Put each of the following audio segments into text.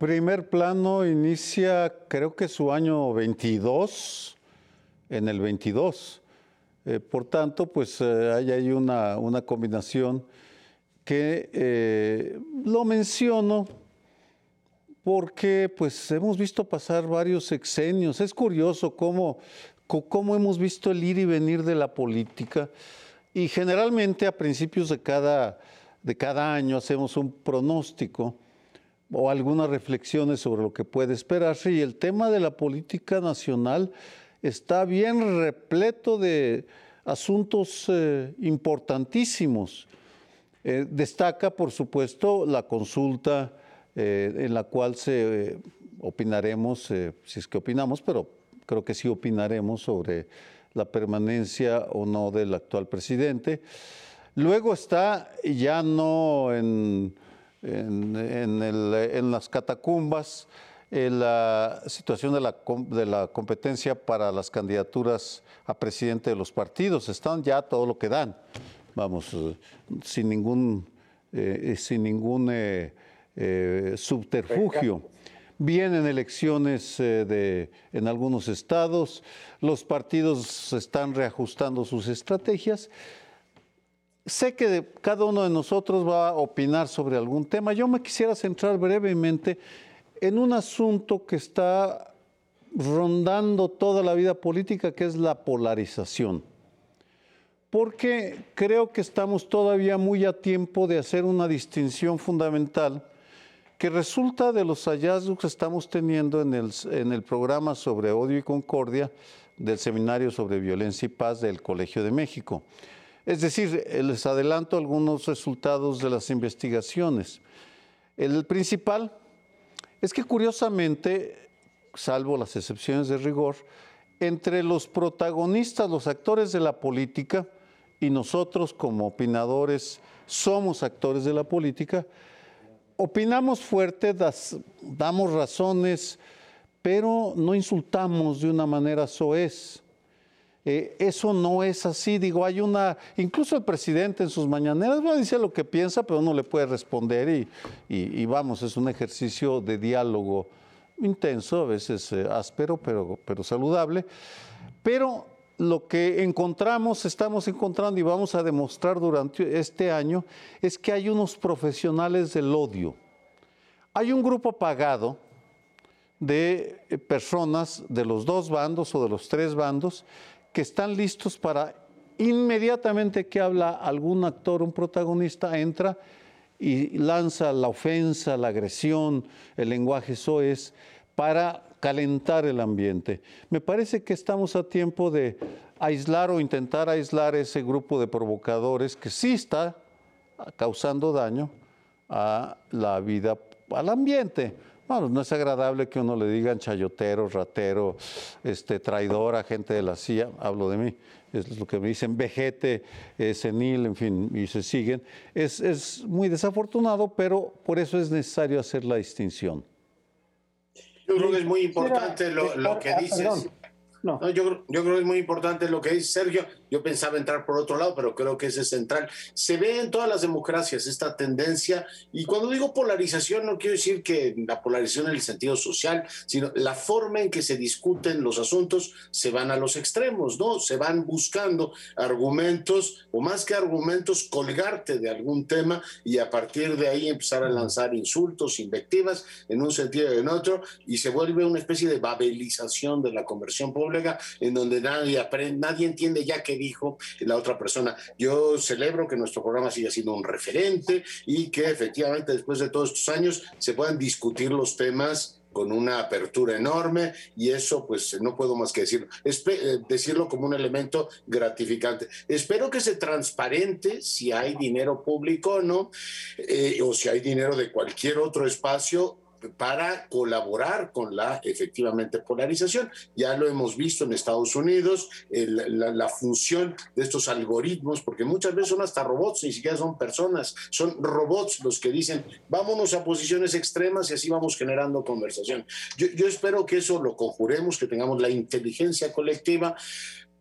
Primer plano inicia, creo que su año 22, en el 22. Eh, por tanto, pues eh, hay ahí una, una combinación que eh, lo menciono porque pues hemos visto pasar varios sexenios. Es curioso cómo, cómo hemos visto el ir y venir de la política y generalmente a principios de cada, de cada año hacemos un pronóstico o algunas reflexiones sobre lo que puede esperarse y el tema de la política nacional está bien repleto de asuntos eh, importantísimos. Eh, destaca, por supuesto, la consulta eh, en la cual se opinaremos, si es que opinamos, pero creo que sí opinaremos sobre la permanencia o no del actual presidente. Luego está ya no en en, las catacumbas la situación de la, competencia para las candidaturas a presidente de los partidos. Están ya todo lo que dan, vamos, eh, sin ningún, eh, sin ningún eh, subterfugio. Vienen elecciones en algunos estados, los partidos están reajustando sus estrategias sé que cada uno de nosotros va a opinar sobre algún tema. Yo me quisiera centrar brevemente en un asunto que está rondando toda la vida política, que es la polarización. Porque creo que estamos todavía muy a tiempo de hacer una distinción fundamental que resulta de los hallazgos que estamos teniendo en el, en el programa sobre odio y concordia del Seminario sobre Violencia y Paz del Colegio de México. Es decir, les adelanto algunos resultados de las investigaciones. El principal es que curiosamente, salvo las excepciones de rigor, entre los protagonistas, los actores de la política, y nosotros como opinadores somos actores de la política, opinamos fuerte, damos razones, pero no insultamos de una manera soez. Eh, eso no es así, digo, hay una, incluso el presidente en sus mañaneras a decir lo que piensa, pero no le puede responder y, vamos, es un ejercicio de diálogo intenso, a veces eh, áspero, pero, pero saludable. Pero lo que encontramos, estamos encontrando y vamos a demostrar durante este año, es que hay unos profesionales del odio. Hay un grupo pagado de eh, personas de los dos bandos o de los tres bandos que están listos para inmediatamente que habla algún actor, un protagonista, entra y lanza la ofensa, la agresión, el lenguaje soez para calentar el ambiente. Me parece que estamos a tiempo de aislar o intentar aislar ese grupo de provocadores que sí está causando daño a la vida, al ambiente. Bueno, no es agradable que uno le digan chayotero, ratero, este, traidor a gente de la CIA, hablo de mí, es lo que me dicen vejete, eh, senil, en fin, y se siguen. Es, es muy desafortunado, pero por eso es necesario hacer la distinción. Yo creo que es muy importante lo, lo que dices. No. yo, yo, creo que es muy importante lo que dice Sergio. Yo pensaba entrar por otro lado, pero creo que ese es central. Se ve en todas las democracias esta tendencia, y cuando digo polarización no quiero decir que la polarización en el sentido social, sino la forma en que se discuten los asuntos se van a los extremos, ¿no? Se van buscando argumentos, o más que argumentos, colgarte de algún tema y a partir de ahí empezar a lanzar insultos, invectivas, en un sentido y en otro, y se vuelve una especie de babelización de la conversión pública en donde nadie aprende, nadie entiende ya qué dijo la otra persona. Yo celebro que nuestro programa siga siendo un referente y que efectivamente después de todos estos años se puedan discutir los temas con una apertura enorme y eso pues no puedo más que decirlo, eh, decirlo como un elemento gratificante. Espero que se transparente si hay dinero público o no, eh, o si hay dinero de cualquier otro espacio para colaborar con la efectivamente polarización. Ya lo hemos visto en Estados Unidos, la, función de estos algoritmos, porque muchas veces son hasta robots, ni siquiera son personas, son robots los que dicen, vámonos a posiciones extremas y así vamos generando conversación. Yo, yo espero que eso lo conjuremos, que tengamos la inteligencia colectiva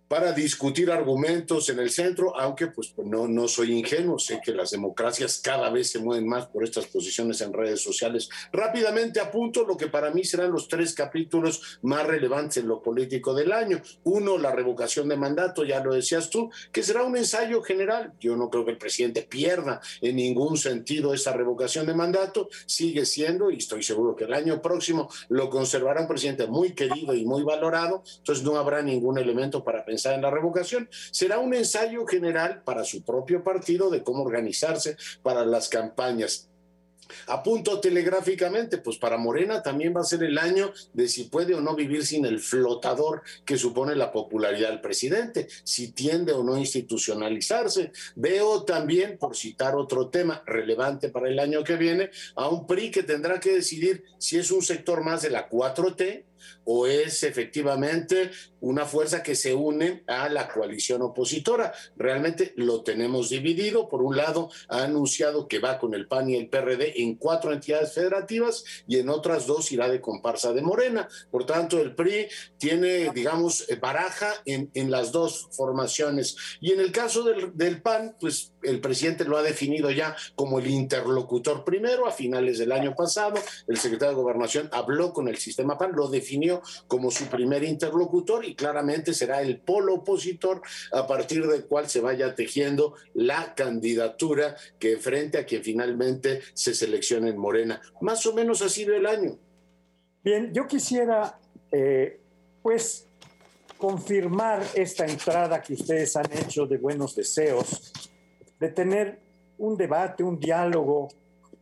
para discutir argumentos en el centro, aunque pues no, no soy ingenuo, sé que las democracias cada vez se mueven más por estas posiciones en redes sociales. Rápidamente apunto lo que para mí serán los tres capítulos más relevantes en lo político del año. Uno, la revocación de mandato, ya lo decías tú, que será un ensayo general. Yo no creo que el presidente pierda en ningún sentido esa revocación de mandato, sigue siendo, y estoy seguro que el año próximo lo conservará un presidente muy querido y muy valorado, entonces no habrá ningún elemento para pensar en la revocación, será un ensayo general para su propio partido de cómo organizarse para las campañas. Apunto telegráficamente, pues para Morena también va a ser el año de si puede o no vivir sin el flotador que supone la popularidad del presidente, si tiende o no a institucionalizarse. Veo también, por citar otro tema relevante para el año que viene, a un PRI que tendrá que decidir si es un sector más de la 4T o es efectivamente una fuerza que se une a la coalición opositora. Realmente lo tenemos dividido. Por un lado, ha anunciado que va con el PAN y el PRD en cuatro entidades federativas y en otras dos irá de comparsa de Morena. Por tanto, el PRI tiene, digamos, baraja en, en las dos formaciones. Y en el caso del, del PAN, pues el presidente lo ha definido ya como el interlocutor primero a finales del año pasado. El secretario de Gobernación habló con el sistema PAN, lo definió como su primer interlocutor y claramente será el polo opositor a partir del cual se vaya tejiendo la candidatura que frente a quien finalmente se seleccione en Morena. Más o menos así ve el año. Bien, yo quisiera eh, pues confirmar esta entrada que ustedes han hecho de buenos deseos de tener un debate, un diálogo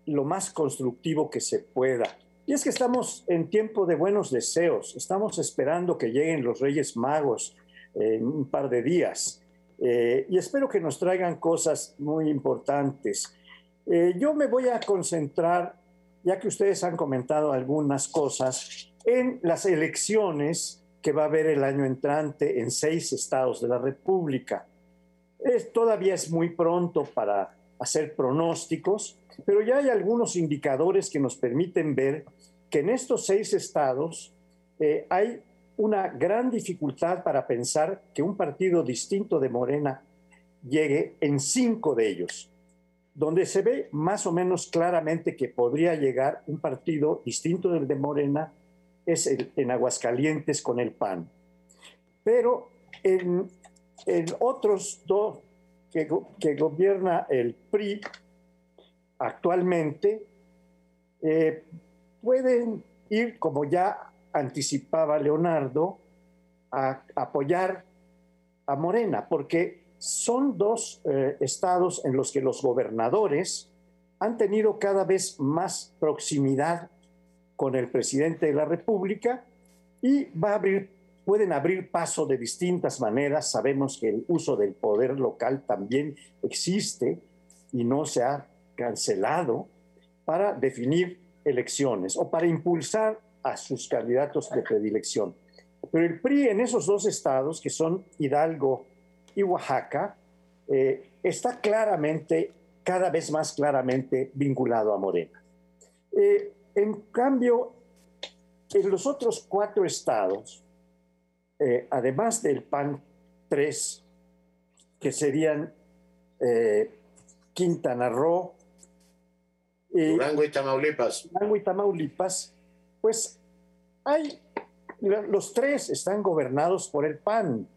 lo más constructivo que se pueda. Y es que estamos en tiempo de buenos deseos, estamos esperando que lleguen los Reyes Magos en un par de días. Eh, y espero que nos traigan cosas muy importantes. Eh, yo me voy a concentrar, ya que ustedes han comentado algunas cosas, en las elecciones que va a haber el año entrante en seis estados de la República. Todavía es muy pronto para hacer pronósticos, pero ya hay algunos indicadores que nos permiten ver que en estos seis estados eh, hay una gran dificultad para pensar que un partido distinto de Morena llegue en cinco de ellos, donde se ve más o menos claramente que podría llegar un partido distinto del de Morena es en Aguascalientes con el PAN. Pero en otros dos que gobierna el PRI actualmente, eh, pueden ir, como ya anticipaba Leonardo, a apoyar a Morena, porque son dos eh, estados en los que los gobernadores han tenido cada vez más proximidad con el presidente de la República y pueden abrir paso de distintas maneras. Sabemos que el uso del poder local también existe y no se ha cancelado para definir elecciones o para impulsar a sus candidatos de predilección. Pero el PRI en esos dos estados, que son Hidalgo y Oaxaca, eh, está claramente, cada vez más claramente vinculado a Morena. Eh, en cambio, en los otros cuatro estados, eh, además del PAN 3, que serían Quintana Roo, Durango y Tamaulipas. Durango y Tamaulipas, pues hay, los tres están gobernados por el PAN,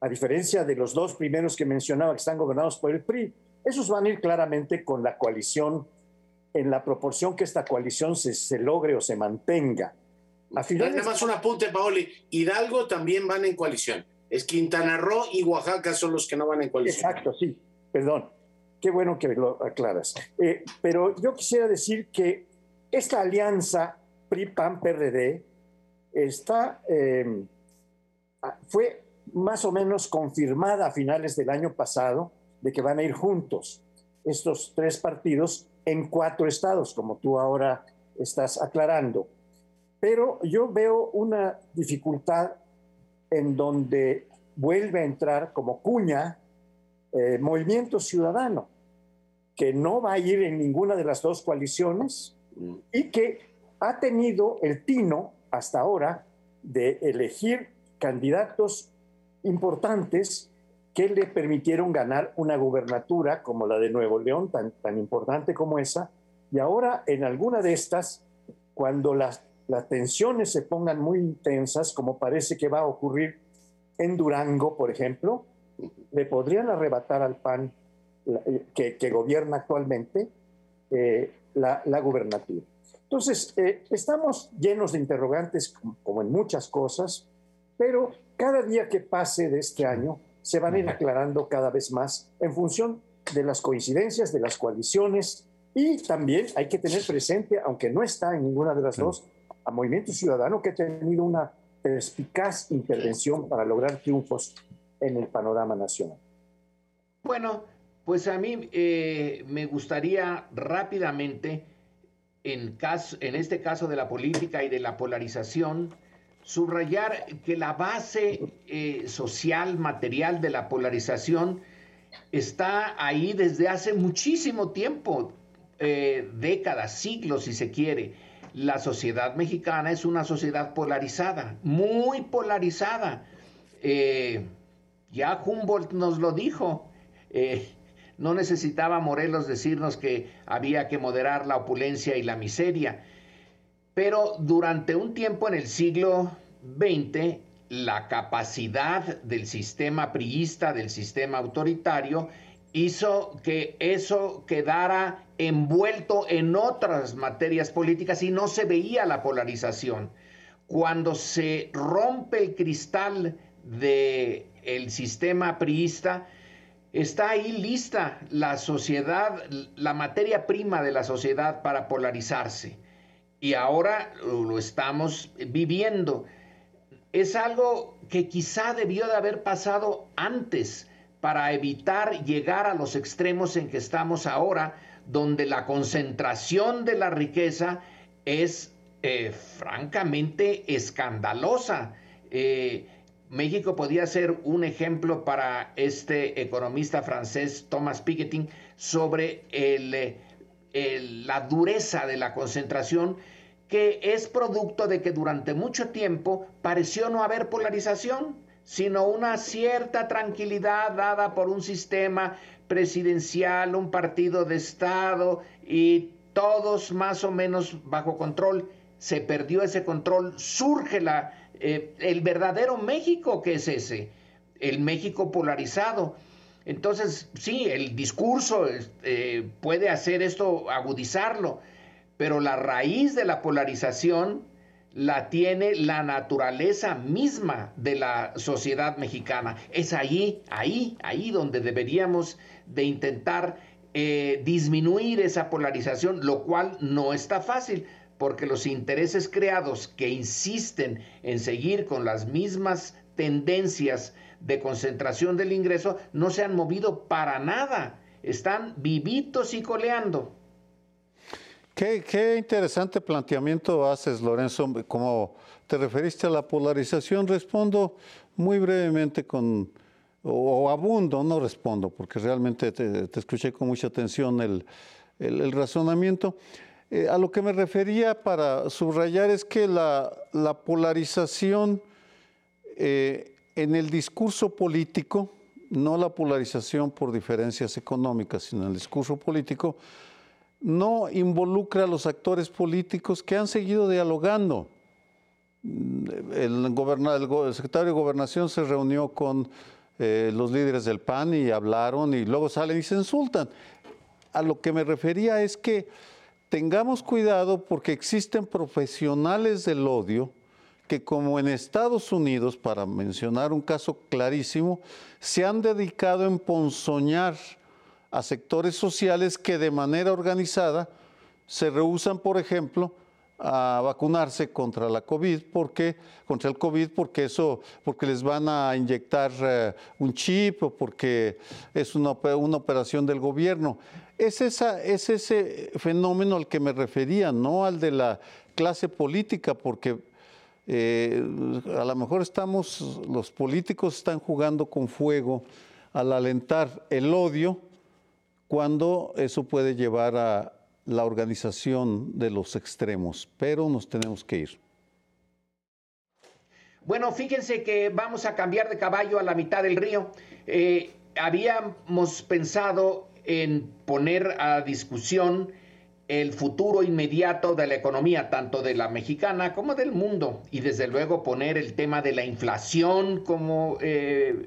a diferencia de los dos primeros que mencionaba que están gobernados por el PRI. Esos van a ir claramente con la coalición en la proporción que esta coalición se, se logre o se mantenga. Nada más un apunte, Paoli. Hidalgo también van en coalición. Es Quintana Roo y Oaxaca son los que no van en coalición. Exacto, sí. Perdón. Qué bueno que lo aclaras. Eh, pero yo quisiera decir que esta alianza PRI-PAN-PRD em, fue más o menos confirmada a finales del año pasado de que van a ir juntos estos tres partidos en cuatro estados, como tú ahora estás aclarando. Pero yo veo una dificultad en donde vuelve a entrar como cuña eh, Movimiento Ciudadano, que no va a ir en ninguna de las dos coaliciones y que ha tenido el tino hasta ahora de elegir candidatos importantes que le permitieron ganar una gubernatura como la de Nuevo León, tan, tan importante como esa, y ahora en alguna de estas, cuando las, las tensiones se pongan muy intensas, como parece que va a ocurrir en Durango, por ejemplo, le podrían arrebatar al PAN eh, que, gobierna actualmente eh, la, la, gubernatura. Entonces, eh, estamos llenos de interrogantes, como en muchas cosas, pero cada día que pase de este año se van a ir aclarando cada vez más en función de las coincidencias, de las coaliciones, y también hay que tener presente, aunque no está en ninguna de las dos, a Movimiento Ciudadano que ha tenido una perspicaz intervención para lograr triunfos en el panorama nacional. Bueno, pues a mí eh, me gustaría rápidamente, en, este caso de la política y de la polarización, subrayar que la base eh, social, material de la polarización está ahí desde hace muchísimo tiempo, eh, décadas, siglos si se quiere. La sociedad mexicana es una sociedad polarizada, muy polarizada. ya Humboldt nos lo dijo. No necesitaba Morelos decirnos que había que moderar la opulencia y la miseria. Pero durante un tiempo en el siglo XX, la capacidad del sistema priista, del sistema autoritario, hizo que eso quedara envuelto en otras materias políticas y no se veía la polarización. Cuando se rompe el cristal del el sistema priista, está ahí lista la sociedad, la materia prima de la sociedad para polarizarse. Y ahora lo estamos viviendo. Es algo que quizá debió de haber pasado antes para evitar llegar a los extremos en que estamos ahora, donde la concentración de la riqueza es eh, francamente escandalosa. Eh, México podía ser un ejemplo para este economista francés Thomas Piketty sobre la dureza de la concentración que es producto de que durante mucho tiempo pareció no haber polarización, sino una cierta tranquilidad dada por un sistema presidencial, un partido de Estado y todos más o menos bajo control. Se perdió ese control, surge la, eh, el verdadero México que es ese, el México polarizado. Entonces, sí, el discurso eh, puede hacer esto, agudizarlo, pero la raíz de la polarización la tiene la naturaleza misma de la sociedad mexicana. Es ahí, ahí, ahí donde deberíamos de intentar eh, disminuir esa polarización, lo cual no está fácil, porque los intereses creados que insisten en seguir con las mismas tendencias de concentración del ingreso no se han movido para nada, están vivitos y coleando. Qué, interesante planteamiento haces, Lorenzo. Como te referiste a la polarización, respondo muy brevemente con, o, abundo, no respondo, porque realmente te, escuché con mucha atención el, el razonamiento. Eh, a lo que me refería para subrayar es que la, polarización eh, en el discurso político, no la polarización por diferencias económicas, sino el discurso político, no involucra a los actores políticos que han seguido dialogando. El, el secretario de Gobernación se reunió con eh, los líderes del PAN y hablaron y luego salen y se insultan. A lo que me refería es que tengamos cuidado porque existen profesionales del odio que como en Estados Unidos, para mencionar un caso clarísimo, se han dedicado a emponzoñar a sectores sociales que de manera organizada se rehusan, por ejemplo, a vacunarse contra la COVID, porque, contra el COVID, porque eso, porque les van a inyectar eh, un chip o porque es una, una operación del gobierno. Es, esa, es ese fenómeno al que me refería, no al de la clase política, porque eh, a lo mejor estamos, los políticos están jugando con fuego al alentar el odio, cuando eso puede llevar a la organización de los extremos, pero nos tenemos que ir. Bueno, fíjense que vamos a cambiar de caballo a la mitad del río. Eh, habíamos pensado en poner a discusión el futuro inmediato de la economía, tanto de la mexicana como del mundo, y desde luego poner el tema de la inflación como eh,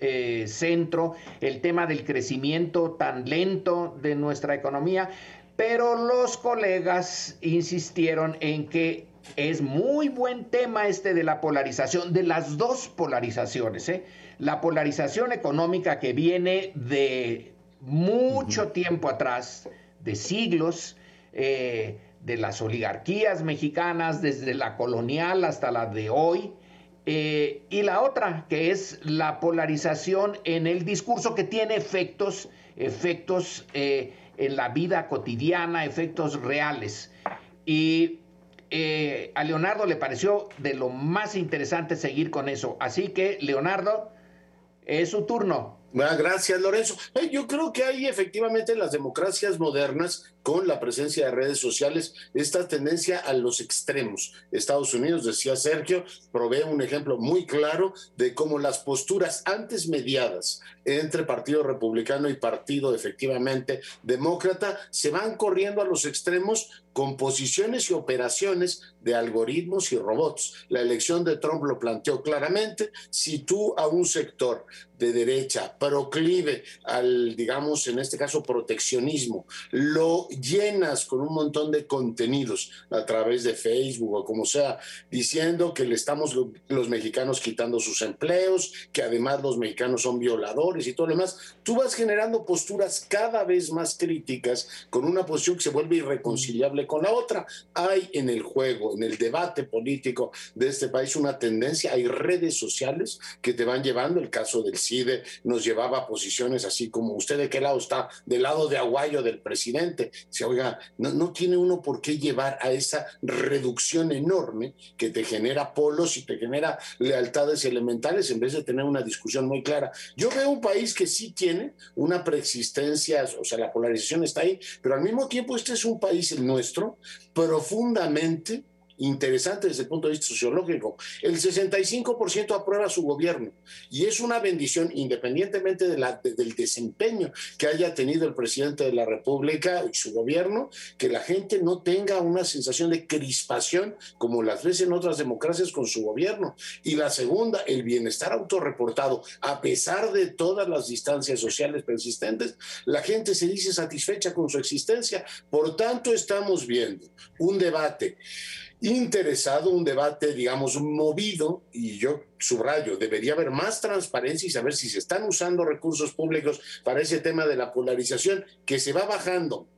eh, centro, el tema del crecimiento tan lento de nuestra economía, pero los colegas insistieron en que es muy buen tema este de la polarización, de las dos polarizaciones. ¿eh? La polarización económica que viene de mucho tiempo atrás, de siglos, eh, de las oligarquías mexicanas, desde la colonial hasta la de hoy. Eh, y la otra, que es la polarización en el discurso que tiene efectos, efectos en la vida cotidiana, efectos reales. Y eh, a Leonardo le pareció de lo más interesante seguir con eso. Así que, Leonardo, es su turno. Gracias, Lorenzo. Eh, yo creo que hay efectivamente en las democracias modernas, con la presencia de redes sociales, esta tendencia a los extremos. Estados Unidos, decía Sergio, provee un ejemplo muy claro de cómo las posturas antes mediadas entre Partido Republicano y Partido efectivamente Demócrata se van corriendo a los extremos con posiciones y operaciones de algoritmos y robots. La elección de Trump lo planteó claramente. Si tú a un sector de derecha proclive al, digamos, en este caso, proteccionismo, lo llenas con un montón de contenidos a través de Facebook o como sea, diciendo que le estamos los mexicanos quitando sus empleos, que además los mexicanos son violadores y todo lo demás, tú vas generando posturas cada vez más críticas con una posición que se vuelve irreconciliable con la otra. Hay en el juego, en el debate político de este país una tendencia, hay redes sociales que te van llevando, el caso del CIDE nos llevaba a posiciones así como usted de qué lado está, del lado de Aguayo del presidente, se oiga, no, no tiene uno por qué llevar a esa reducción enorme que te genera polos y te genera lealtades elementales en vez de tener una discusión muy clara. Yo veo un país que sí tiene una preexistencia, o sea, la polarización está ahí, pero al mismo tiempo este es un país, el nuestro, profundamente interesante desde el punto de vista sociológico. El 65% aprueba su gobierno y es una bendición independientemente de la, del desempeño que haya tenido el presidente de la República y su gobierno, que la gente no tenga una sensación de crispación como las ves en otras democracias con su gobierno. Y la segunda, el bienestar autorreportado, a pesar de todas las distancias sociales persistentes, la gente se dice satisfecha con su existencia. Por tanto, estamos viendo un debate interesado, un debate, digamos, movido, y yo subrayo, debería haber más transparencia y saber si se están usando recursos públicos para ese tema de la polarización, que se va bajando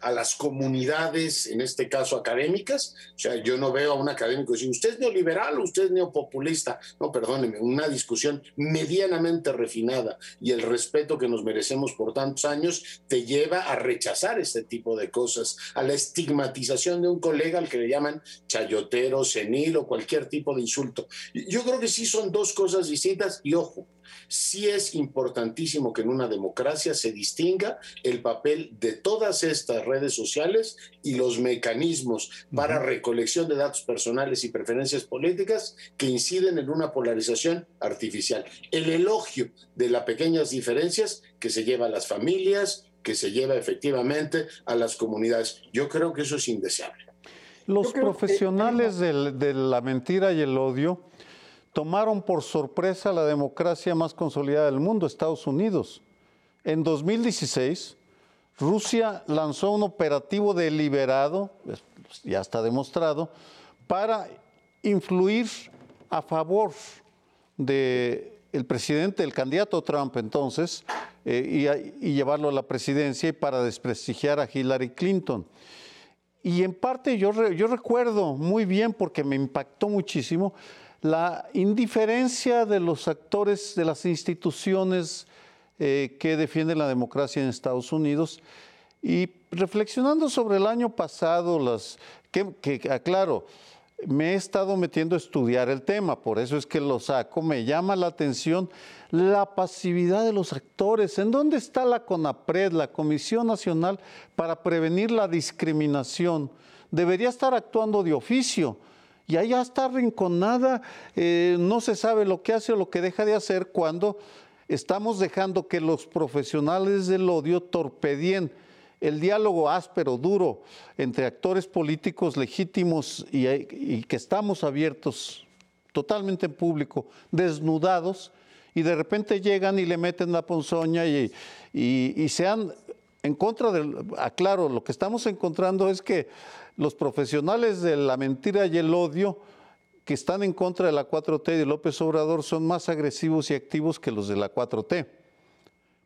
a las comunidades, en este caso académicas. O sea, yo no veo a un académico decir, usted es neoliberal usted es neopopulista. No, perdóneme, una discusión medianamente refinada y el respeto que nos merecemos por tantos años te lleva a rechazar este tipo de cosas, a la estigmatización de un colega al que le llaman chayotero, senil o cualquier tipo de insulto. Yo creo que sí son dos cosas distintas y ojo, sí es importantísimo que en una democracia se distinga el papel de todas estas redes sociales y los mecanismos para recolección de datos personales y preferencias políticas que inciden en una polarización artificial. El elogio de las pequeñas diferencias que se lleva a las familias, que se lleva efectivamente a las comunidades. Yo creo que eso es indeseable. Los profesionales de la mentira y el odio tomaron por sorpresa la democracia más consolidada del mundo, Estados Unidos. En 2016, Rusia lanzó un operativo deliberado, ya está demostrado, para influir a favor del el presidente, el candidato Trump entonces, eh, y, llevarlo a la presidencia y para desprestigiar a Hillary Clinton. Y en parte yo recuerdo muy bien, porque me impactó muchísimo, la indiferencia de los actores de las instituciones eh, que defienden la democracia en Estados Unidos y reflexionando sobre el año pasado, las, que, aclaro, me he estado metiendo a estudiar el tema, por eso es que lo saco, me llama la atención la pasividad de los actores. ¿En dónde está la CONAPRED, la Comisión Nacional para Prevenir la Discriminación? Debería estar actuando de oficio y allá está arrinconada, eh, no se sabe lo que hace o lo que deja de hacer cuando estamos dejando que los profesionales del odio torpedien el diálogo áspero, duro, entre actores políticos legítimos y, que estamos abiertos totalmente en público, desnudados, y de repente llegan y le meten la ponzoña y, y, sean en contra del... Aclaro, lo que estamos encontrando es que los profesionales de la mentira y el odio que están en contra de la 4T y de López Obrador son más agresivos y activos que los de la 4T.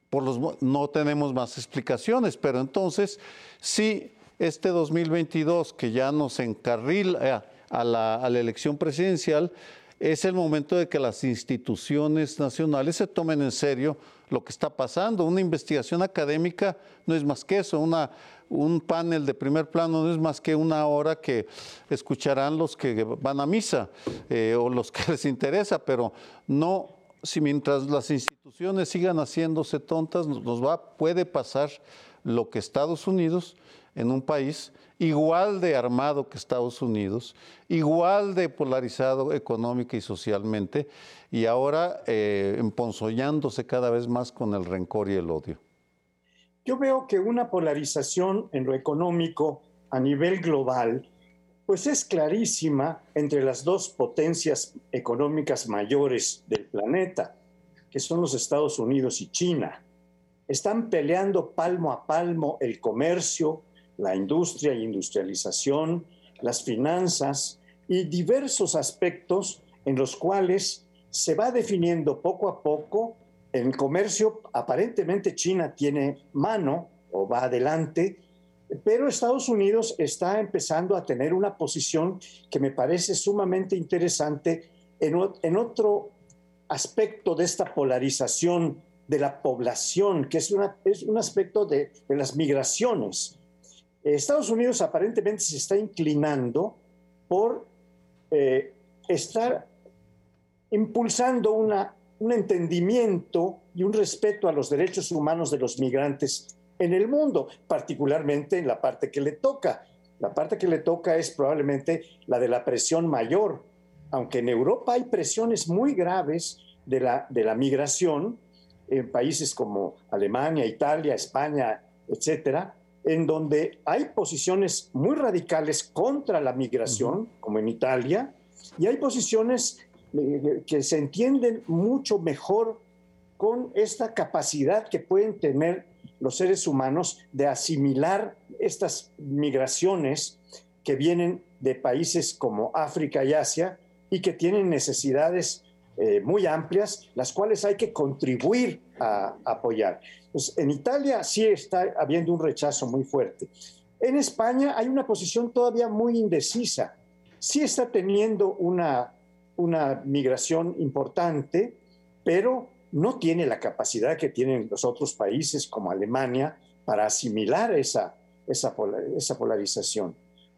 Por los, no tenemos más explicaciones, pero entonces si este 2022 que ya nos encarrila a la, a la elección presidencial, es el momento de que las instituciones nacionales se tomen en serio lo que está pasando. Una investigación académica no es más que eso, un panel de primer plano no es más que una hora que escucharán los que van a misa eh, o los que les interesa, pero no, si mientras las instituciones sigan haciéndose tontas, nos va, puede pasar lo que Estados Unidos en un país igual de armado que Estados Unidos, igual de polarizado económica y socialmente, y ahora eh, emponzoñándose cada vez más con el rencor y el odio. Yo veo que una polarización en lo económico a nivel global, pues es clarísima entre las dos potencias económicas mayores del planeta, que son los Estados Unidos y China. Están peleando palmo a palmo el comercio, la industria e industrialización, las finanzas y diversos aspectos en los cuales se va definiendo poco a poco en comercio, aparentemente China tiene mano o va adelante, pero Estados Unidos está empezando a tener una posición que me parece sumamente interesante en, otro aspecto de esta polarización de la población, que es, es un aspecto de, las migraciones. Estados Unidos aparentemente se está inclinando por eh, estar impulsando un entendimiento y un respeto a los derechos humanos de los migrantes en el mundo, particularmente en la parte que le toca. La parte que le toca es probablemente la de la presión mayor, aunque en Europa hay presiones muy graves de la migración, en países como Alemania, Italia, España, etcétera, en donde hay posiciones muy radicales contra la migración, como en Italia, y hay posiciones que se entienden mucho mejor con esta capacidad que pueden tener los seres humanos de asimilar estas migraciones que vienen de países como África y Asia y que tienen necesidades eh, muy amplias, las cuales hay que contribuir a, apoyar. Pues en Italia sí está habiendo un rechazo muy fuerte. En España hay una posición todavía muy indecisa. Sí está teniendo una una migración importante, pero no tiene la capacidad que tienen los otros países como Alemania para asimilar esa, esa, esa polarización.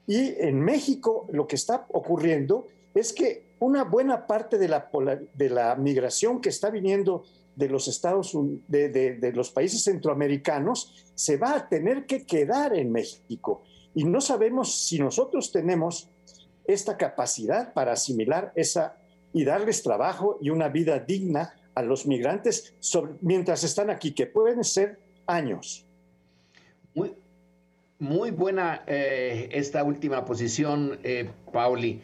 Y en México lo que está ocurriendo es que una buena parte de la, de la migración que está viniendo de los Estados de, de, los países centroamericanos se va a tener que quedar en México. Y no sabemos si nosotros tenemos esta capacidad para asimilar esa y darles trabajo y una vida digna a los migrantes mientras están aquí, que pueden ser años. Muy, buena eh, esta última posición, eh, Pauli.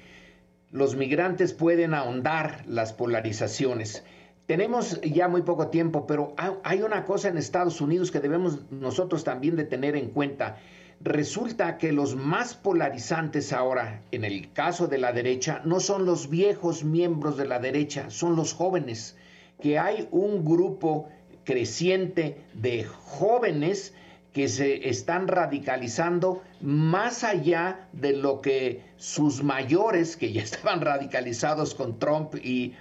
Los migrantes pueden ahondar las polarizaciones. Tenemos ya muy poco tiempo, pero hay una cosa en Estados Unidos que debemos nosotros también de tener en cuenta Resulta que los más polarizantes ahora, en el caso de la derecha, no son los viejos miembros de la derecha, son los jóvenes, que hay un grupo creciente de jóvenes que se están radicalizando más allá de lo que sus mayores, que ya estaban radicalizados con Trump y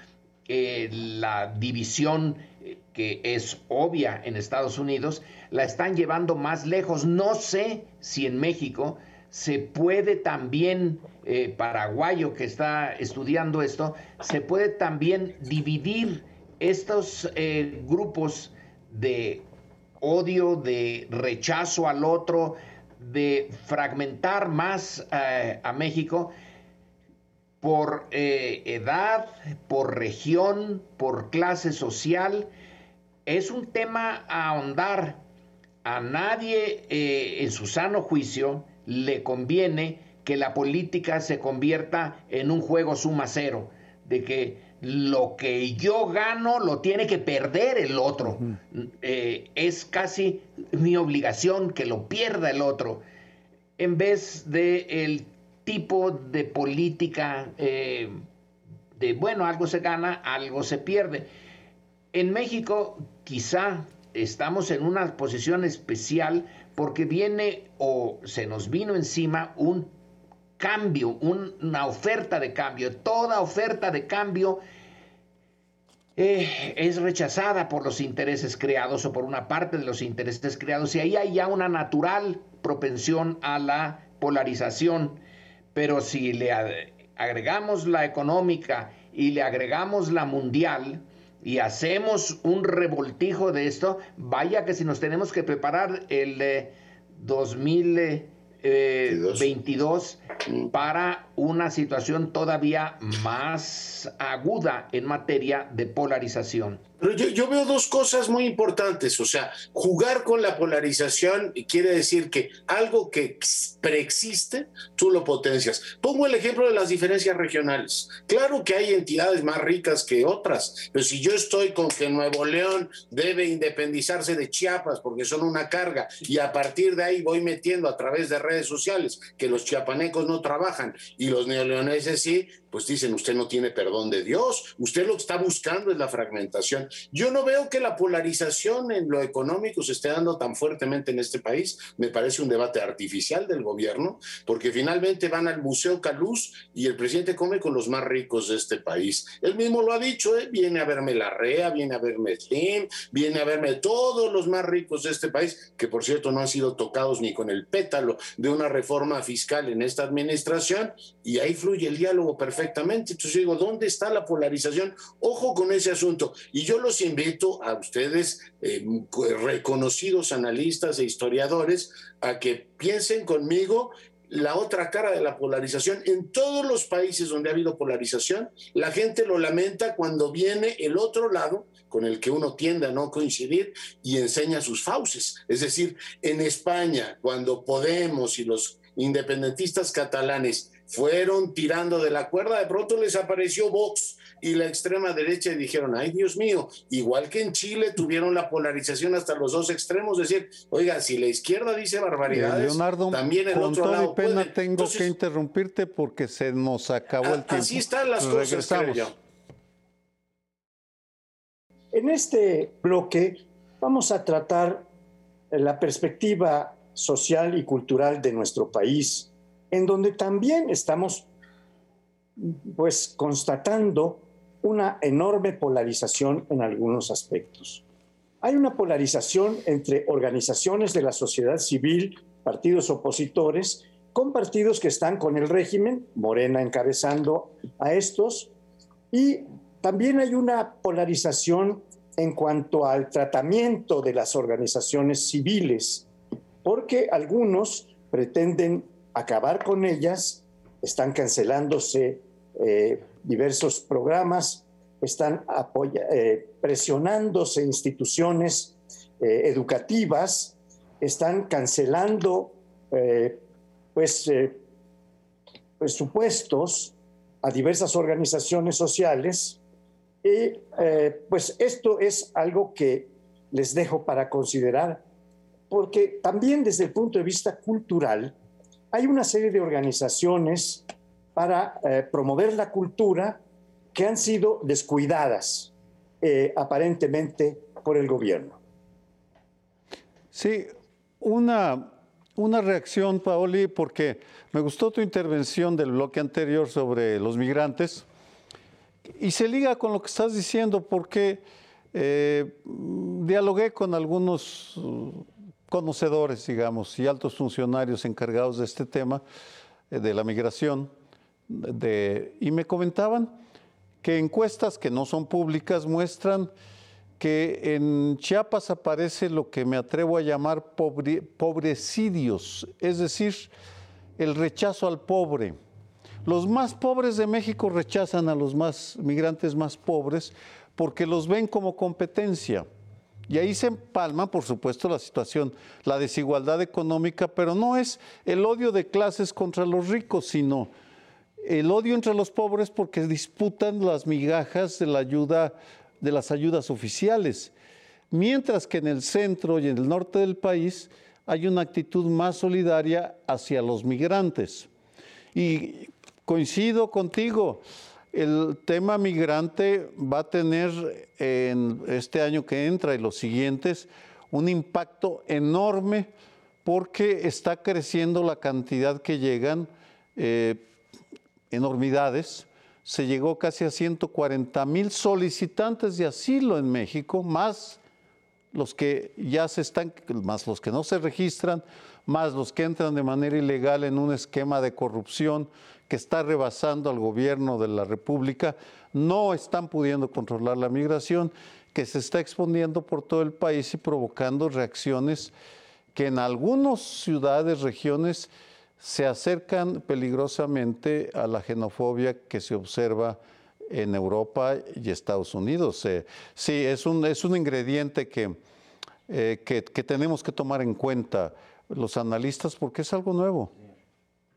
eh, la división eh, que es obvia en Estados Unidos, la están llevando más lejos. No sé si en México se puede también, eh, paraguayo que está estudiando esto, se puede también dividir estos grupos de odio, de rechazo al otro, de fragmentar más eh, a México por eh, edad, por región, por clase social. Es un tema a ahondar. A nadie eh, en su sano juicio le conviene que la política se convierta en un juego suma cero, de que lo que yo gano lo tiene que perder el otro. Eh, es casi mi obligación que lo pierda el otro, en vez de el tipo de política eh, de, bueno, algo se gana, algo se pierde. En México quizá estamos en una posición especial porque viene o se nos vino encima un cambio, una oferta de cambio. Toda oferta de cambio eh, es rechazada por los intereses creados o por una parte de los intereses creados y ahí hay ya una natural propensión a la polarización pero si le agregamos la económica y le agregamos la mundial y hacemos un revoltijo de esto, vaya que si nos tenemos que preparar el 2022 eh, mm. para una situación todavía más aguda en materia de polarización. Pero yo, veo dos cosas muy importantes. O sea, jugar con la polarización quiere decir que algo que preexiste, tú lo potencias. Pongo el ejemplo de las diferencias regionales. Claro que hay entidades más ricas que otras, pero si yo estoy con que Nuevo León debe independizarse de Chiapas porque son una carga y a partir de ahí voy metiendo a través de redes sociales que los chiapanecos no trabajan y los neoleoneses sí, pues dicen, usted no tiene perdón de Dios, usted lo que está buscando es la fragmentación. Yo no veo que la polarización en lo económico se esté dando tan fuertemente en este país, me parece un debate artificial del gobierno, porque finalmente van al Museo Caluz y el presidente come con los más ricos de este país. Él mismo lo ha dicho, ¿eh? viene a verme la REA, viene a verme Slim, viene a verme todos los más ricos de este país, que por cierto no han sido tocados ni con el pétalo de una reforma fiscal en esta administración, y ahí fluye el diálogo perfecto perfectamente. Entonces digo, ¿dónde está la polarización? Ojo con ese asunto. Y yo los invito a ustedes, eh, reconocidos analistas e historiadores, a que piensen conmigo la otra cara de la polarización. En todos los países donde ha habido polarización, la gente lo lamenta cuando viene el otro lado con el que uno tiende a no coincidir y enseña sus fauces. Es decir, en España, cuando Podemos y los independentistas catalanes fueron tirando de la cuerda, de pronto les apareció Vox y la extrema derecha y dijeron, ay Dios mío, igual que en Chile tuvieron la polarización hasta los dos extremos, decir, oiga, si la izquierda dice barbaridades, Leonardo, también el con otro lado pena tengo que interrumpirte porque se nos acabó el tiempo. Así están las cosas, En este bloque vamos a tratar la perspectiva social y cultural de nuestro país en donde también estamos pues constatando una enorme polarización en algunos aspectos. Hay una polarización entre organizaciones de la sociedad civil, partidos opositores, con partidos que están con el régimen, Morena encabezando a estos, y también hay una polarización en cuanto al tratamiento de las organizaciones civiles, porque algunos pretenden acabar con ellas, están cancelándose eh, diversos programas, están eh, presionándose instituciones eh, educativas, están cancelando pues, presupuestos a diversas organizaciones sociales. Y pues esto es algo que les dejo para considerar, porque también desde el punto de vista cultural, hay una serie de organizaciones para eh, promover la cultura que han sido descuidadas eh, aparentemente por el gobierno. Sí, una, una reacción, Paoli, porque me gustó tu intervención del bloque anterior sobre los migrantes y se liga con lo que estás diciendo porque eh, dialogué con algunos conocedores, digamos, y altos funcionarios encargados de este tema, eh, de la migración, y me comentaban que encuestas que no son públicas muestran que en Chiapas aparece lo que me atrevo a llamar pobrecidios, es decir, el rechazo al pobre. Los más pobres de México rechazan a los más migrantes más pobres porque los ven como competencia. Y ahí se empalma, por supuesto, la situación, la desigualdad económica, pero no es el odio de clases contra los ricos, sino el odio entre los pobres porque disputan las migajas de la ayuda, de las ayudas oficiales. Mientras que en el centro y en el norte del país hay una actitud más solidaria hacia los migrantes. Y coincido contigo, el tema migrante va a tener en este año que entra y los siguientes un impacto enorme porque está creciendo la cantidad que llegan, eh, enormidades. Se llegó casi a 140 mil solicitantes de asilo en México, más los que ya se están, más los que no se registran, más los que entran de manera ilegal en un esquema de corrupción que está rebasando al gobierno de la República, no están pudiendo controlar la migración, que se está expandiendo por todo el país y provocando reacciones que en algunas ciudades, regiones, se acercan peligrosamente a la xenofobia que se observa en Europa y Estados Unidos. Eh, sí, es un, es un ingrediente eh, que, que tenemos que tomar en cuenta los analistas porque es algo nuevo.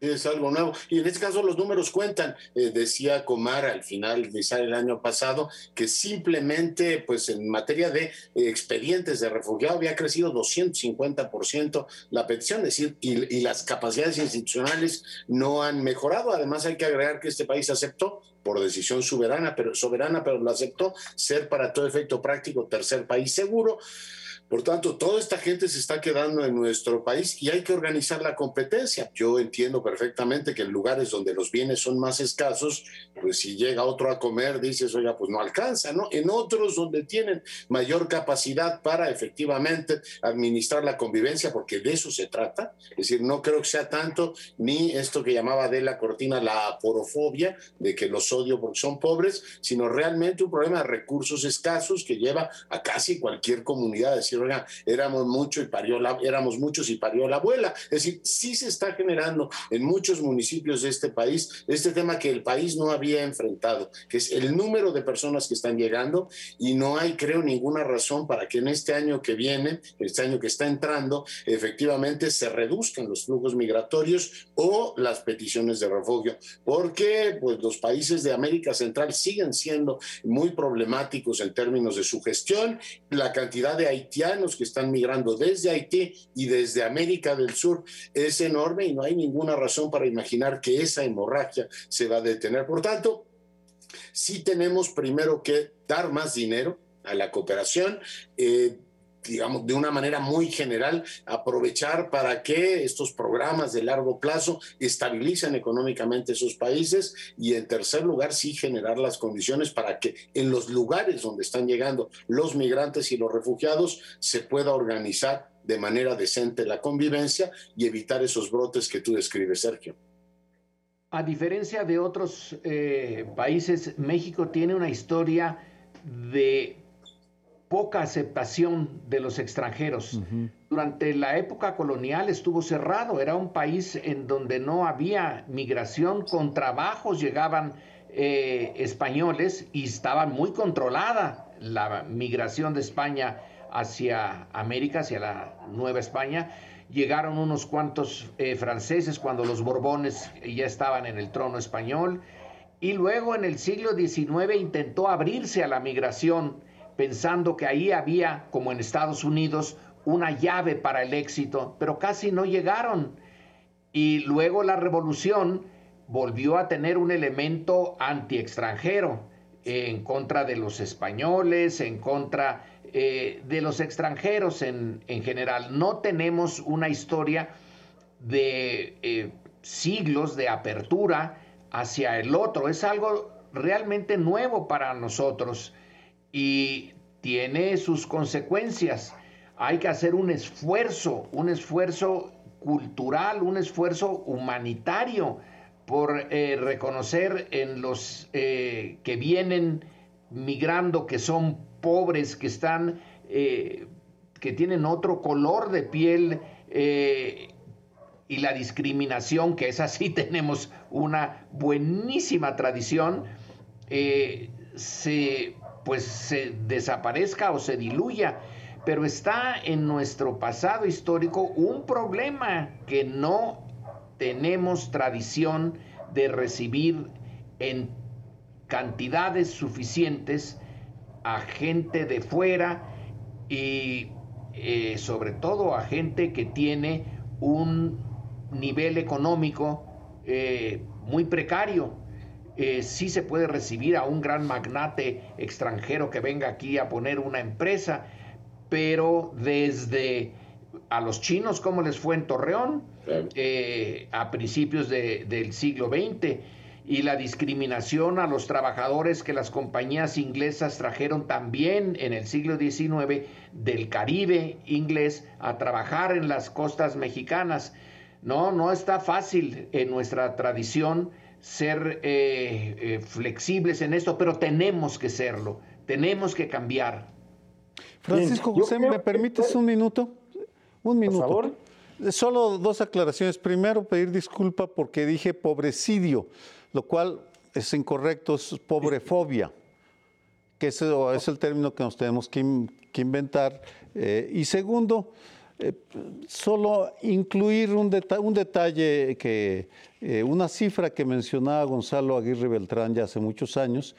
Es algo nuevo. Y en este caso los números cuentan. Eh, decía Comar al final de el año pasado que simplemente, pues en materia de expedientes de refugiado había crecido 250% la petición, es decir, y, y las capacidades institucionales no han mejorado. Además hay que agregar que este país aceptó por decisión soberana, pero soberana, pero lo aceptó ser para todo efecto práctico tercer país seguro. Por tanto, toda esta gente se está quedando en nuestro país y hay que organizar la competencia. Yo entiendo perfectamente que en lugares donde los bienes son más escasos, pues si llega otro a comer, dices, oiga, pues no alcanza, ¿no? En otros donde tienen mayor capacidad para efectivamente administrar la convivencia, porque de eso se trata. Es decir, no creo que sea tanto ni esto que llamaba de la cortina la aporofobia, de que los odio porque son pobres, sino realmente un problema de recursos escasos que lleva a casi cualquier comunidad a decir, éramos mucho y parió la, éramos muchos y parió la abuela. Es decir, sí se está generando en muchos municipios de este país este tema que el país no había enfrentado, que es el número de personas que están llegando y no hay, creo, ninguna razón para que en este año que viene, este año que está entrando, efectivamente se reduzcan los flujos migratorios o las peticiones de refugio, porque pues los países de América Central siguen siendo muy problemáticos en términos de su gestión, la cantidad de haitianos que están migrando desde Haití y desde América del Sur es enorme y no hay ninguna razón para imaginar que esa hemorragia se va a detener. Por tanto, sí tenemos primero que dar más dinero a la cooperación. Eh, digamos, de una manera muy general, aprovechar para que estos programas de largo plazo estabilicen económicamente esos países y en tercer lugar, sí generar las condiciones para que en los lugares donde están llegando los migrantes y los refugiados se pueda organizar de manera decente la convivencia y evitar esos brotes que tú describes, Sergio. A diferencia de otros eh, países, México tiene una historia de poca aceptación de los extranjeros. Durante la época colonial estuvo cerrado, era un país en donde no había migración, con trabajos llegaban eh, españoles y estaba muy controlada la migración de España hacia América, hacia la Nueva España. Llegaron unos cuantos eh, franceses cuando los Borbones ya estaban en el trono español y luego en el siglo XIX intentó abrirse a la migración pensando que ahí había, como en Estados Unidos, una llave para el éxito, pero casi no llegaron. Y luego la revolución volvió a tener un elemento anti-extranjero, en contra de los españoles, en contra eh, de los extranjeros en, general. No tenemos una historia de eh, siglos de apertura hacia el otro. Es algo realmente nuevo para nosotros y tiene sus consecuencias. Hay que hacer un esfuerzo, un esfuerzo cultural, un esfuerzo humanitario por eh, reconocer en los eh, que vienen migrando, que son pobres, que están, eh, que tienen otro color de piel y la discriminación, que es así, tenemos una buenísima tradición, se, pues, se desaparezca o se diluya. Pero está en nuestro pasado histórico un problema que no tenemos tradición de recibir en cantidades suficientes a gente de fuera y eh, sobre todo a gente que tiene un nivel económico eh, muy precario. Eh, sí se puede recibir a un gran magnate extranjero que venga aquí a poner una empresa, pero desde a los chinos, como les fue en Torreón a principios del siglo XX, y la discriminación a los trabajadores que las compañías inglesas trajeron también en el siglo XIX del Caribe inglés a trabajar en las costas mexicanas. No, no está fácil en nuestra tradición ser eh, eh, flexibles en esto, pero tenemos que serlo, tenemos que cambiar. Francisco José, ¿me permites un minuto? Un minuto. Por favor. Solo dos aclaraciones. Primero, pedir disculpa porque dije pobrecidio lo cual es incorrecto, es pobrefobia, que es, es el término que nos tenemos que, inventar. Eh, y segundo, eh, solo incluir un, un detalle, que, eh, una cifra que mencionaba Gonzalo Aguirre Beltrán ya hace muchos años,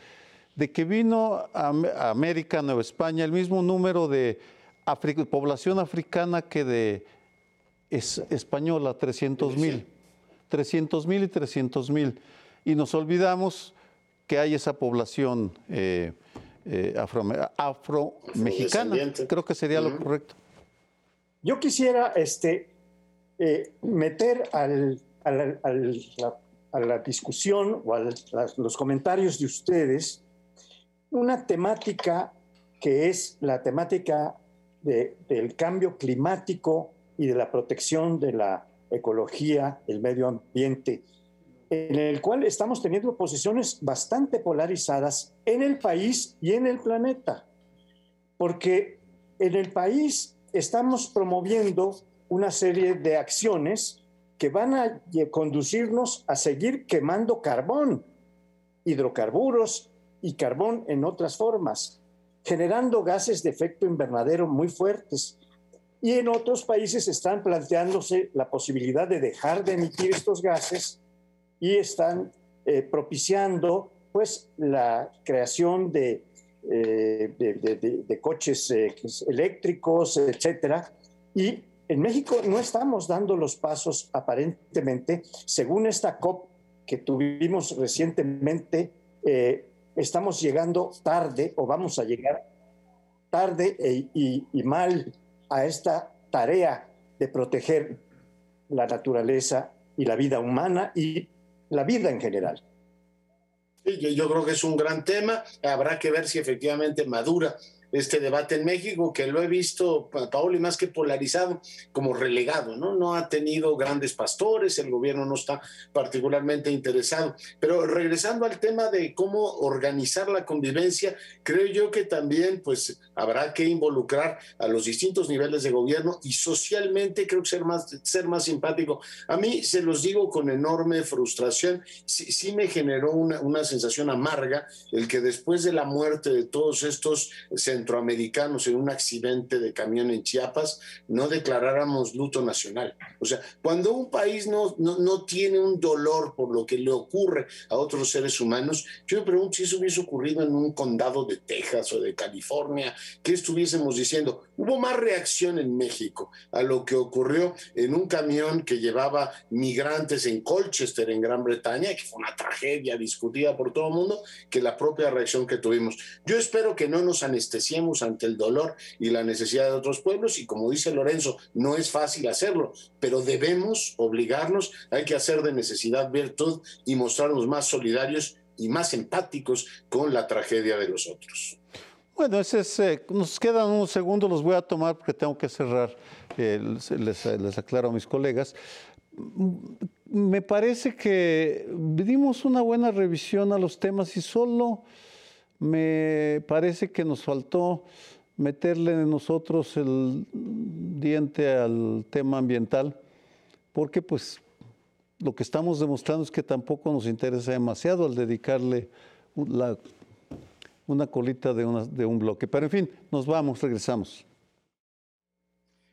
de que vino a, América, Nueva España, el mismo número de población africana que de española, 300 mil. 300 mil y 300 mil y nos olvidamos que hay esa población eh, eh, afro-mexicana. Creo que sería lo correcto. Yo quisiera este, eh, meter al, a la discusión o a los comentarios de ustedes una temática que es la temática del cambio climático y de la protección de la ecología, el medio ambiente en el cual estamos teniendo posiciones bastante polarizadas en el país y en el planeta. Porque en el país estamos promoviendo una serie de acciones que van a conducirnos a seguir quemando carbón, hidrocarburos y carbón en otras formas, generando gases de efecto invernadero muy fuertes. Y en otros países están planteándose la posibilidad de dejar de emitir estos gases y están eh, propiciando pues la creación de, eh, de, coches eh, eléctricos, etcétera. Y en México no estamos dando los pasos aparentemente, según esta COP que tuvimos recientemente, estamos llegando tarde o vamos a llegar tarde e, y, y mal a esta tarea de proteger la naturaleza y la vida humana y la vida en general. Yo, creo que es un gran tema. Habrá que ver si efectivamente madura este debate en México, que lo he visto, Paoli, más que polarizado, como relegado, ¿no? No ha tenido grandes pastores, el gobierno no está particularmente interesado. Pero regresando al tema de cómo organizar la convivencia, creo yo que también, pues, habrá que involucrar a los distintos niveles de gobierno y socialmente creo que ser más, ser más simpático. A mí, se los digo con enorme frustración, sí, sí me generó una, una sensación amarga el que después de la muerte de todos estos centroamericanos en un accidente de camión en Chiapas, no declaráramos luto nacional. O sea, cuando un país no, no, tiene un dolor por lo que le ocurre a otros seres humanos, yo me pregunto si eso hubiese ocurrido en un condado de Texas o de California, ¿qué estuviésemos diciendo? Hubo más reacción en México a lo que ocurrió en un camión que llevaba migrantes en Colchester, en Gran Bretaña, que fue una tragedia discutida por todo el mundo, que la propia reacción que tuvimos. Yo espero que no nos anestesiemos ante el dolor y la necesidad de otros pueblos y como dice Lorenzo, no es fácil hacerlo, pero debemos obligarnos, hay que hacer de necesidad virtud y mostrarnos más solidarios y más empáticos con la tragedia de los otros. Bueno, ese es, eh, nos quedan unos segundos, los voy a tomar porque tengo que cerrar, eh, les, les aclaro a mis colegas me parece que dimos una buena revisión a los temas y solo me parece que nos faltó meterle nosotros el diente al tema ambiental, porque pues lo que estamos demostrando es que tampoco nos interesa demasiado al dedicarle una colita de, de un bloque. Pero en fin, nos vamos, regresamos.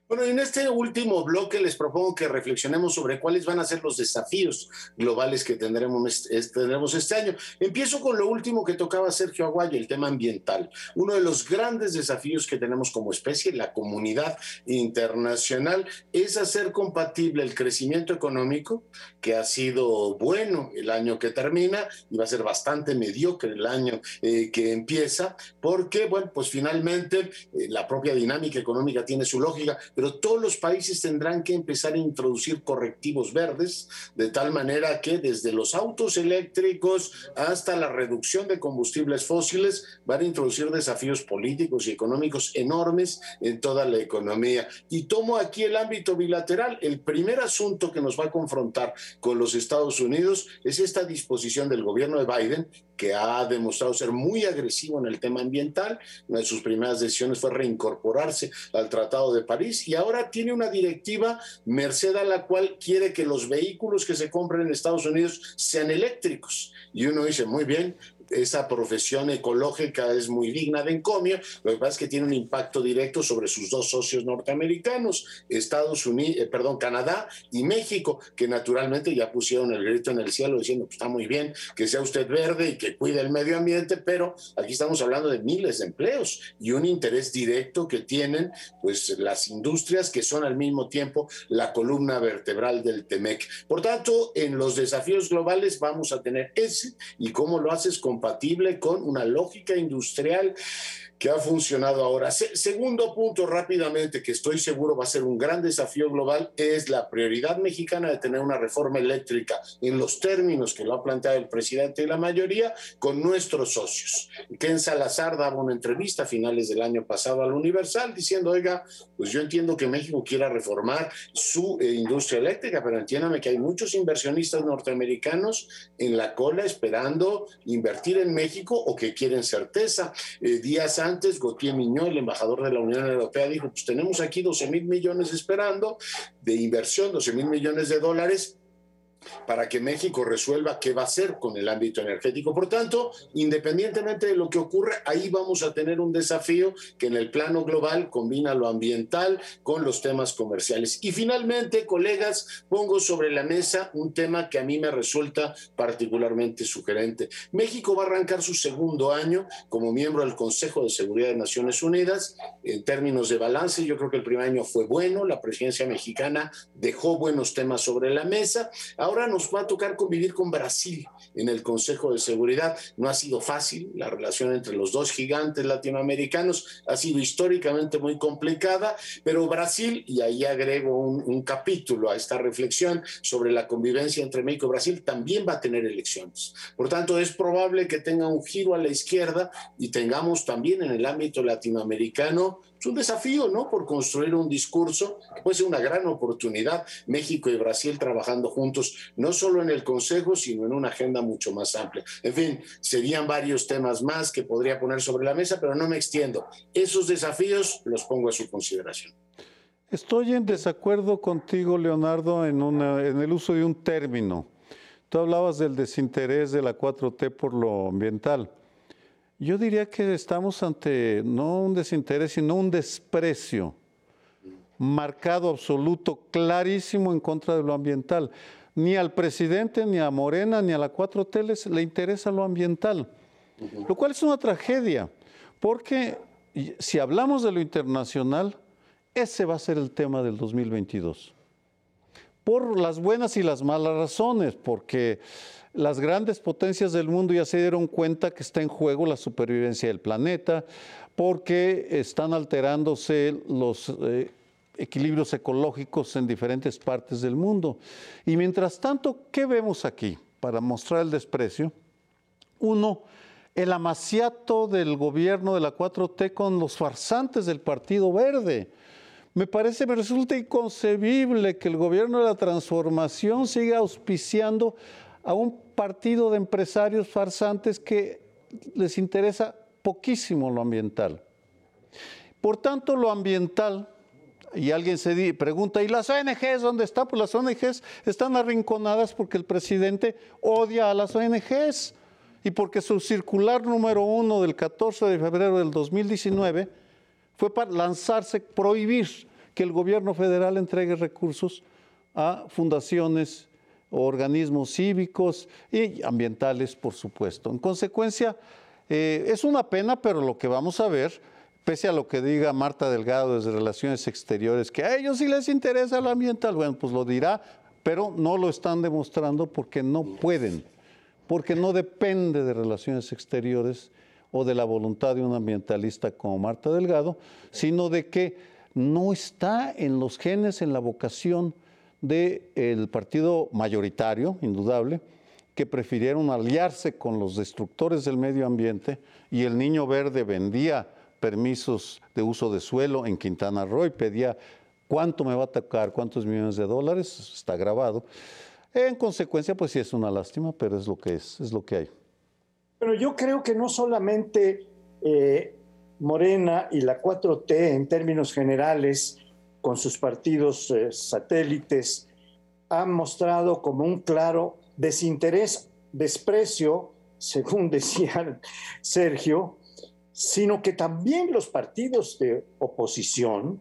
Bueno, en este último bloque les propongo que reflexionemos sobre cuáles van a ser los desafíos globales que tendremos, tendremos este año. Empiezo con lo último que tocaba Sergio Aguayo, el tema ambiental. Uno de los grandes desafíos que tenemos como especie, la comunidad internacional, es hacer compatible el crecimiento económico, que ha sido bueno el año que termina y va a ser bastante mediocre el año eh, que empieza, porque, bueno, pues finalmente eh, la propia dinámica económica tiene su lógica pero todos los países tendrán que empezar a introducir correctivos verdes, de tal manera que desde los autos eléctricos hasta la reducción de combustibles fósiles van a introducir desafíos políticos y económicos enormes en toda la economía. Y tomo aquí el ámbito bilateral. El primer asunto que nos va a confrontar con los Estados Unidos es esta disposición del gobierno de Biden que ha demostrado ser muy agresivo en el tema ambiental. Una de sus primeras decisiones fue reincorporarse al Tratado de París y ahora tiene una directiva merced a la cual quiere que los vehículos que se compren en Estados Unidos sean eléctricos. Y uno dice, muy bien, esa profesión ecológica es muy digna de encomio, lo que pasa es que tiene un impacto directo sobre sus dos socios norteamericanos, Estados Unidos, eh, perdón, Canadá y México, que naturalmente ya pusieron el grito en el cielo diciendo, pues está muy bien que sea usted verde y que cuide el medio ambiente, pero aquí estamos hablando de miles de empleos y un interés directo que tienen pues las industrias que son al mismo tiempo la columna vertebral del TEMEC. Por tanto, en los desafíos globales vamos a tener ese y cómo lo haces con compatible con una lógica industrial que ha funcionado ahora. segundo punto rápidamente, que estoy seguro va a ser un gran desafío global, es la prioridad mexicana de tener una reforma eléctrica en los términos que lo ha planteado el presidente y la mayoría con nuestros socios. Ken Salazar daba una entrevista a finales del año pasado al Universal diciendo, oiga, pues yo entiendo que México quiera reformar su eh, industria eléctrica, pero entiéndame que hay muchos inversionistas norteamericanos en la cola esperando invertir en México o que quieren certeza. Eh, días Gautier Miñó, el embajador de la Unión Europea, dijo, pues tenemos aquí 12 mil millones esperando de inversión, 12 mil millones de dólares para que México resuelva qué va a hacer con el ámbito energético. Por tanto, independientemente de lo que ocurre, ahí vamos a tener un desafío que en el plano global combina lo ambiental con los temas comerciales. Y finalmente, colegas, pongo sobre la mesa un tema que a mí me resulta particularmente sugerente. México va a arrancar su segundo año como miembro del Consejo de Seguridad de Naciones Unidas. En términos de balance, yo creo que el primer año fue bueno, la presidencia mexicana dejó buenos temas sobre la mesa. Nos va a tocar convivir con Brasil en el Consejo de Seguridad. No ha sido fácil, la relación entre los dos gigantes latinoamericanos ha sido históricamente muy complicada, pero Brasil, y ahí agrego un, capítulo a esta reflexión sobre la convivencia entre México y Brasil, también va a tener elecciones. Por tanto, es probable que tenga un giro a la izquierda y tengamos también en el ámbito latinoamericano es un desafío, ¿no? Por construir un discurso que puede ser una gran oportunidad. México y Brasil trabajando juntos, no solo en el Consejo, sino en una agenda mucho más amplia. En fin, serían varios temas más que podría poner sobre la mesa, pero no me extiendo. Esos desafíos los pongo a su consideración. Estoy en desacuerdo contigo, Leonardo, en, en el uso de un término. Tú hablabas del desinterés de la 4T por lo ambiental. Yo diría que estamos ante no un desinterés, sino un desprecio marcado, absoluto, clarísimo en contra de lo ambiental. Ni al presidente, ni a Morena, ni a la 4T le interesa lo ambiental, lo cual es una tragedia, porque si hablamos de lo internacional, ese va a ser el tema del 2022. Por las buenas y las malas razones, porque las grandes potencias del mundo ya se dieron cuenta que está en juego la supervivencia del planeta, porque están alterándose los eh, equilibrios ecológicos en diferentes partes del mundo. Y mientras tanto, ¿qué vemos aquí para mostrar el desprecio? Uno, el amaciato del gobierno de la 4T con los farsantes del Partido Verde. Me parece, me resulta inconcebible que el gobierno de la transformación siga auspiciando a un partido de empresarios farsantes que les interesa poquísimo lo ambiental. Por tanto, lo ambiental Y alguien se pregunta, ¿y las ONGs dónde están? Pues las ONGs están arrinconadas porque el presidente odia a las ONGs y porque su circular número uno del 14 de febrero del 2019 fue para lanzarse, prohibir que el gobierno federal entregue recursos a fundaciones organismos cívicos y ambientales, por supuesto. En consecuencia, eh, es una pena, pero lo que vamos a ver, pese a lo que diga Marta Delgado desde Relaciones Exteriores, que a ellos sí les interesa lo ambiental, bueno, pues lo dirá, pero no lo están demostrando porque no pueden, porque no depende de Relaciones Exteriores o de la voluntad de un ambientalista como Marta Delgado, sino de que no está en los genes, en la vocación del partido mayoritario, indudable, que prefirieron aliarse con los destructores del medio ambiente y el Niño Verde vendía permisos de uso de suelo en Quintana Roo y pedía cuánto me va a tocar, cuántos millones de dólares, está grabado. En consecuencia, pues sí es una lástima, pero es lo que es, es lo que hay. Pero yo creo que no solamente eh, Morena y la 4T en términos generales, con sus partidos eh, satélites, han mostrado como un claro desinterés, desprecio, según decía Sergio, sino que también los partidos de oposición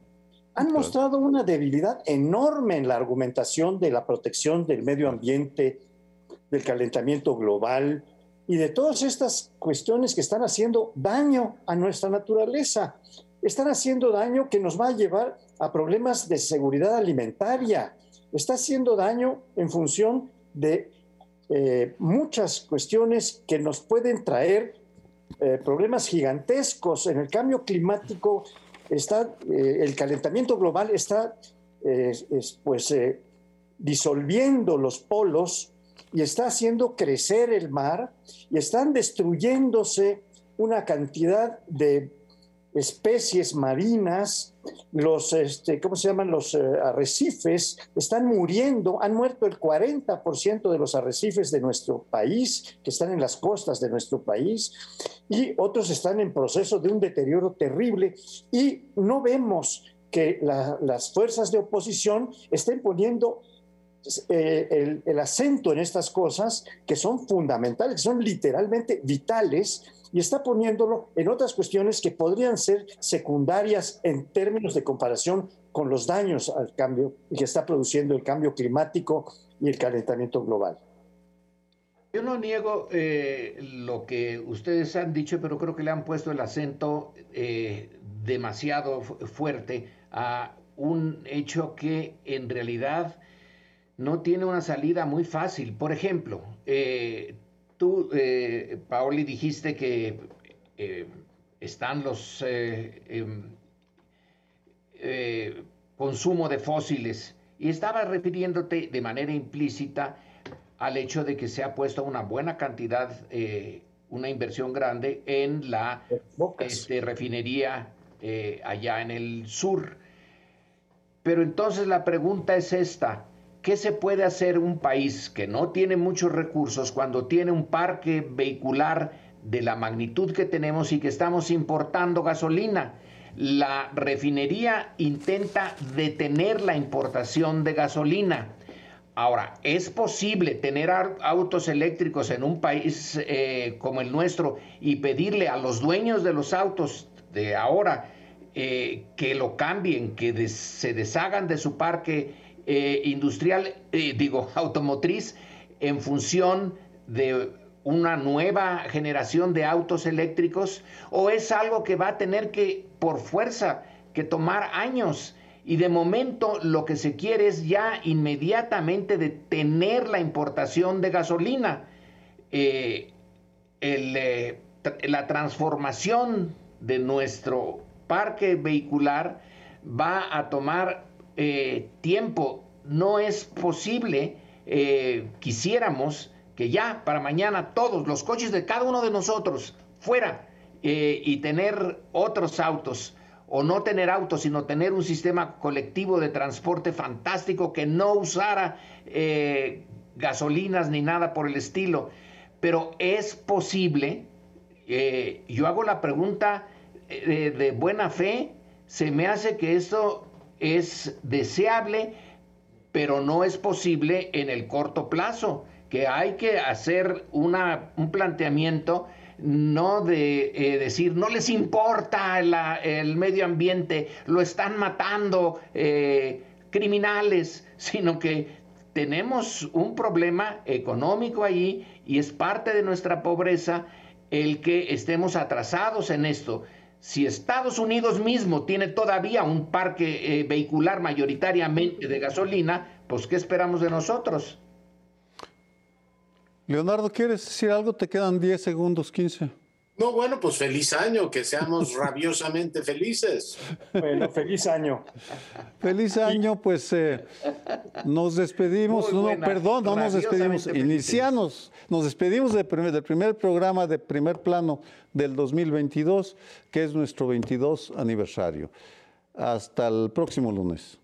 han mostrado una debilidad enorme en la argumentación de la protección del medio ambiente, del calentamiento global, y de todas estas cuestiones que están haciendo daño a nuestra naturaleza. Están haciendo daño que nos va a llevar a problemas de seguridad alimentaria. Está haciendo daño en función de eh, muchas cuestiones que nos pueden traer eh, problemas gigantescos. En el cambio climático está, eh, el calentamiento global está pues, disolviendo los polos y está haciendo crecer el mar y están destruyéndose una cantidad de especies marinas, los, este, ¿cómo se llaman? Los eh, arrecifes están muriendo, han muerto el 40% de los arrecifes de nuestro país, que están en las costas de nuestro país, y otros están en proceso de un deterioro terrible, y no vemos que las fuerzas de oposición estén poniendo eh, el, acento en estas cosas que son fundamentales, que son literalmente vitales, y está poniéndolo en otras cuestiones que podrían ser secundarias en términos de comparación con los daños al cambio que está produciendo el cambio climático y el calentamiento global. Yo no niego eh, lo que ustedes han dicho, pero creo que le han puesto el acento eh, demasiado fuerte a un hecho que en realidad no tiene una salida muy fácil. Por ejemplo, eh, tú, eh, Paoli, dijiste que eh, están los em, consumo de fósiles. Y estaba refiriéndote de manera implícita al hecho de que se ha puesto una buena cantidad, una inversión grande en la este, refinería allá en el sur. Pero entonces la pregunta es esta ¿Qué se puede hacer un país que no tiene muchos recursos cuando tiene un parque vehicular de la magnitud que tenemos y que estamos importando gasolina? La refinería intenta detener la importación de gasolina. Ahora, ¿es posible tener autos eléctricos en un país eh, como el nuestro y pedirle a los dueños de los autos de ahora eh, que lo cambien, que se deshagan de su parque eh, industrial, eh, digo, automotriz, en función de una nueva generación de autos eléctricos o es algo que va a tener que, por fuerza, que tomar años? Y de momento lo que se quiere es ya inmediatamente detener la importación de gasolina. Eh, la transformación de nuestro parque vehicular va a tomar eh, tiempo. No es posible, eh, quisiéramos que ya para mañana todos los coches de cada uno de nosotros fuera eh, y tener otros autos o no tener autos, sino tener un sistema colectivo de transporte fantástico que no usara gasolinas ni nada por el estilo. Pero es posible, yo hago la pregunta de buena fe, se me hace que esto es deseable, pero no es posible en el corto plazo, que hay que hacer una, un planteamiento no de eh, decir no les importa el medio ambiente, lo están matando eh, criminales, sino que tenemos un problema económico ahí y es parte de nuestra pobreza el que estemos atrasados en esto. Si Estados Unidos mismo tiene todavía un parque eh, vehicular mayoritariamente de gasolina, pues ¿qué esperamos de nosotros? Leonardo, ¿quieres decir algo? Te quedan 10 segundos, 15. No, bueno, pues feliz año, que seamos rabiosamente felices. Bueno, feliz año. Feliz año, pues eh, nos despedimos, no, perdón, no nos despedimos, iniciamos, nos despedimos del primer, del primer programa de primer plano del 2022, que es nuestro 22 aniversario. Hasta el próximo lunes.